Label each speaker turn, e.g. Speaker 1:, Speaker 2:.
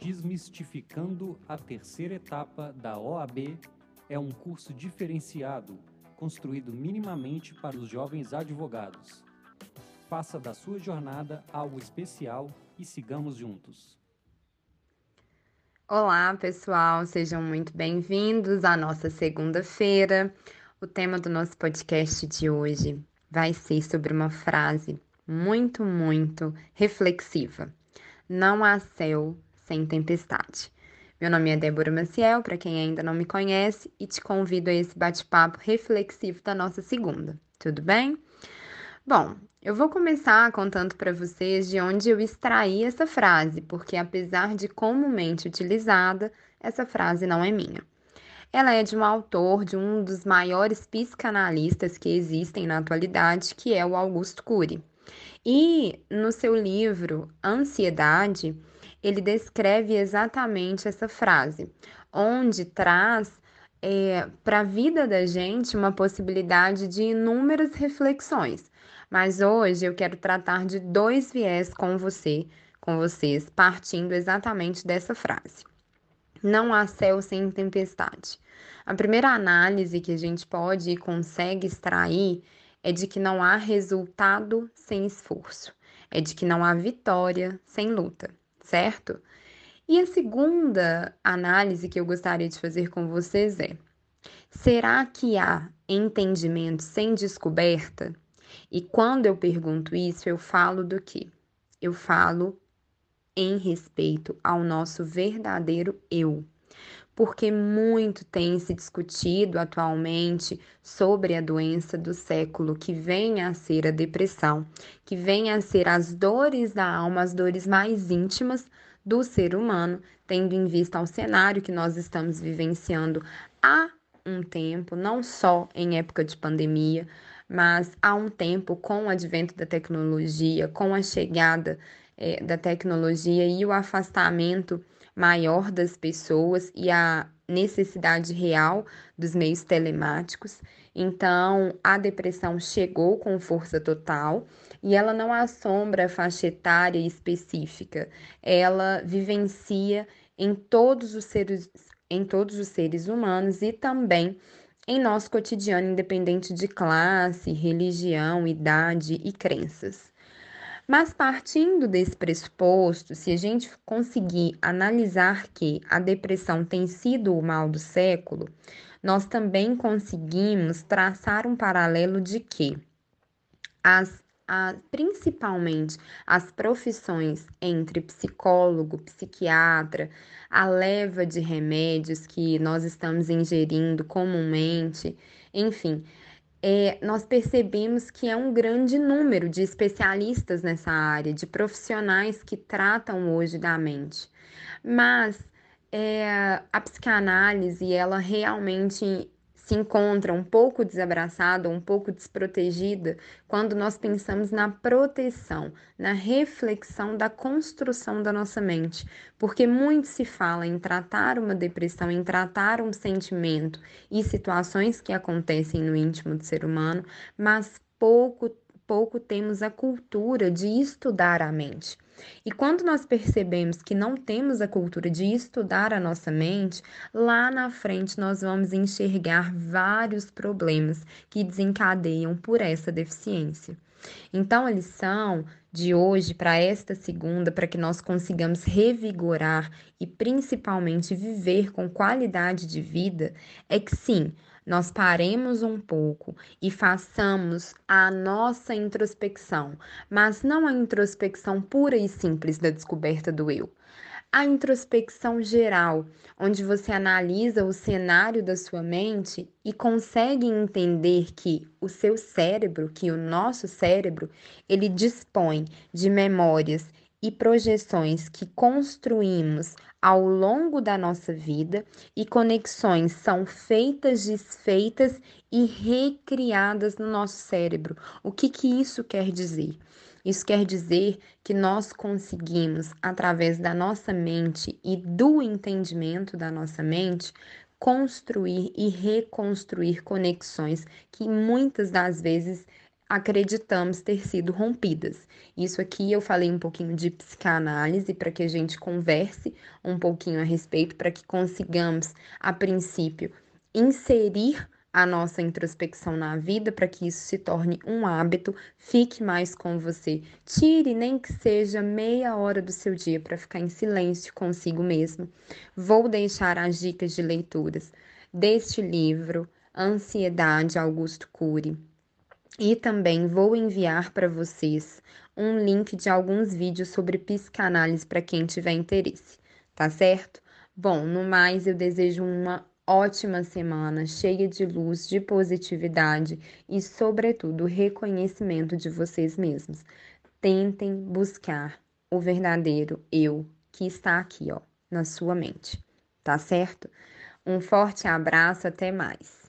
Speaker 1: Desmistificando a terceira etapa da OAB é um curso diferenciado, construído minimamente para os jovens advogados. Faça da sua jornada algo especial e sigamos juntos.
Speaker 2: Olá, pessoal, sejam muito bem-vindos à nossa segunda-feira. O tema do nosso podcast de hoje vai ser sobre uma frase muito, muito reflexiva. Não há céu sem tempestade. Meu nome é Débora Maciel, para quem ainda não me conhece, e te convido a esse bate-papo reflexivo da nossa segunda. Tudo bem? Bom, eu vou começar contando para vocês de onde eu extraí essa frase, porque apesar de comumente utilizada, essa frase não é minha. Ela é de um autor de um dos maiores psicanalistas que existem na atualidade, que é o Augusto Cury. E no seu livro Ansiedade, ele descreve exatamente essa frase, onde traz é, para a vida da gente uma possibilidade de inúmeras reflexões. Mas hoje eu quero tratar de dois viés com você, com vocês, partindo exatamente dessa frase. Não há céu sem tempestade. A primeira análise que a gente pode e consegue extrair é de que não há resultado sem esforço, é de que não há vitória sem luta, certo? E a segunda análise que eu gostaria de fazer com vocês é: será que há entendimento sem descoberta? E quando eu pergunto isso, eu falo do que? Eu falo em respeito ao nosso verdadeiro eu. Porque muito tem se discutido atualmente sobre a doença do século, que vem a ser a depressão, que vem a ser as dores da alma, as dores mais íntimas do ser humano, tendo em vista o cenário que nós estamos vivenciando há um tempo, não só em época de pandemia, mas há um tempo, com o advento da tecnologia, com a chegada é, da tecnologia e o afastamento maior das pessoas e a necessidade real dos meios telemáticos. Então, a depressão chegou com força total e ela não assombra a faixa etária específica, ela vivencia em todos os seres, em todos os seres humanos e também em nosso cotidiano, independente de classe, religião, idade e crenças. Mas partindo desse pressuposto, se a gente conseguir analisar que a depressão tem sido o mal do século, nós também conseguimos traçar um paralelo de que as a, principalmente as profissões entre psicólogo, psiquiatra, a leva de remédios que nós estamos ingerindo comumente, enfim, é, nós percebemos que é um grande número de especialistas nessa área, de profissionais que tratam hoje da mente. Mas é, a psicanálise, ela realmente se encontra um pouco desabraçada, um pouco desprotegida, quando nós pensamos na proteção, na reflexão da construção da nossa mente. Porque muito se fala em tratar uma depressão, em tratar um sentimento e situações que acontecem no íntimo do ser humano, mas pouco pouco temos a cultura de estudar a mente. E quando nós percebemos que não temos a cultura de estudar a nossa mente, lá na frente nós vamos enxergar vários problemas que desencadeiam por essa deficiência. Então, a lição de hoje para esta segunda, para que nós consigamos revigorar e principalmente viver com qualidade de vida, é que sim, nós paremos um pouco e façamos a nossa introspecção, mas não a introspecção pura e simples da descoberta do eu. A introspecção geral, onde você analisa o cenário da sua mente e consegue entender que o seu cérebro, que o nosso cérebro, ele dispõe de memórias e projeções que construímos ao longo da nossa vida e conexões são feitas, desfeitas e recriadas no nosso cérebro. O que, que isso quer dizer? Isso quer dizer que nós conseguimos, através da nossa mente e do entendimento da nossa mente, construir e reconstruir conexões que muitas das vezes acreditamos ter sido rompidas. Isso aqui eu falei um pouquinho de psicanálise para que a gente converse um pouquinho a respeito, para que consigamos, a princípio, inserir a nossa introspecção na vida para que isso se torne um hábito, fique mais com você. Tire nem que seja meia hora do seu dia para ficar em silêncio consigo mesmo. Vou deixar as dicas de leituras deste livro, Ansiedade Augusto Cury. E também vou enviar para vocês um link de alguns vídeos sobre psicanálise para quem tiver interesse, tá certo? Bom, no mais, eu desejo uma ótima semana, cheia de luz, de positividade e, sobretudo, reconhecimento de vocês mesmos. Tentem buscar o verdadeiro eu que está aqui, ó, na sua mente. Tá certo? Um forte abraço, até mais.